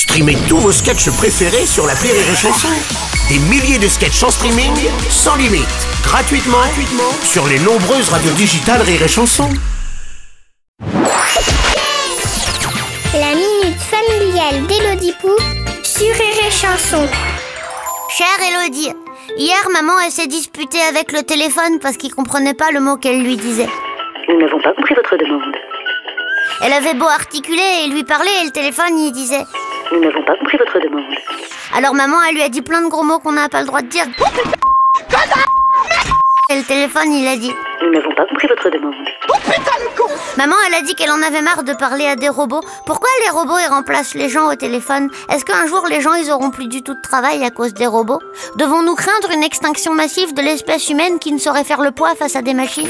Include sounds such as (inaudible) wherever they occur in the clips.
Streamez tous vos sketchs préférés sur la Rire et Chanson. Des milliers de sketchs en streaming, sans limite, gratuitement, gratuitement sur les nombreuses radios digitales Rire et Chanson. La minute familiale d'Élodie Pou sur Rire et Chanson. Chère Elodie, hier maman elle s'est disputée avec le téléphone parce qu'il comprenait pas le mot qu'elle lui disait. Nous n'avons pas compris votre demande. Elle avait beau articuler et lui parler et le téléphone il disait. Nous n'avons pas compris votre demande. Alors maman elle lui a dit plein de gros mots qu'on n'a pas le droit de dire. Et le téléphone il a dit. Nous n'avons pas compris votre demande. Maman elle a dit qu'elle en avait marre de parler à des robots. Pourquoi les robots ils remplacent les gens au téléphone? Est-ce qu'un jour les gens ils auront plus du tout de travail à cause des robots? Devons-nous craindre une extinction massive de l'espèce humaine qui ne saurait faire le poids face à des machines?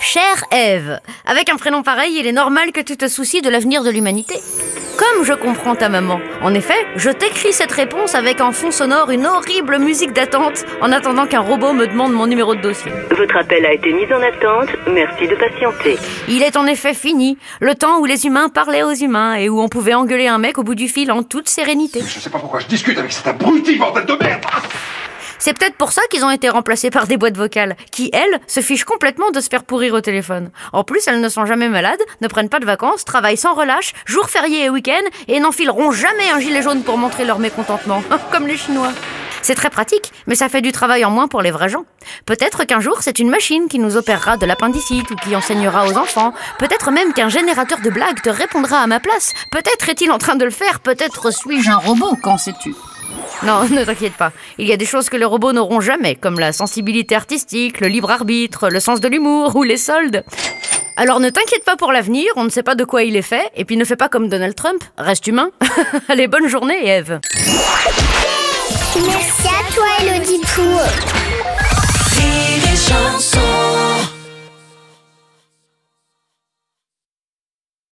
Chère Ève, avec un prénom pareil, il est normal que tu te soucies de l'avenir de l'humanité. Comme je comprends ta maman. En effet, je t'écris cette réponse avec en fond sonore une horrible musique d'attente en attendant qu'un robot me demande mon numéro de dossier. Votre appel a été mis en attente. Merci de patienter. Il est en effet fini, le temps où les humains parlaient aux humains et où on pouvait engueuler un mec au bout du fil en toute sérénité. Je sais pas pourquoi je discute avec cet abruti, bordel de merde C'est peut-être pour ça qu'ils ont été remplacés par des boîtes vocales, qui, elles, se fichent complètement de se faire pourrir au téléphone. En plus, elles ne sont jamais malades, ne prennent pas de vacances, travaillent sans relâche, jours fériés et week-ends, et n'enfileront jamais un gilet jaune pour montrer leur mécontentement, (laughs) comme les Chinois. C'est très pratique, mais ça fait du travail en moins pour les vrais gens. Peut-être qu'un jour, c'est une machine qui nous opérera de l'appendicite ou qui enseignera aux enfants. Peut-être même qu'un générateur de blagues te répondra à ma place. Peut-être est-il en train de le faire, peut-être suis-je un robot, qu'en sais-tu? Non, (laughs) ne t'inquiète pas. Il y a des choses que les robots n'auront jamais, comme la sensibilité artistique, le libre arbitre, le sens de l'humour ou les soldes. Alors ne t'inquiète pas pour l'avenir, on ne sait pas de quoi il est fait, et puis ne fais pas comme Donald Trump, reste humain. (laughs) Allez, bonne journée, Eve. Merci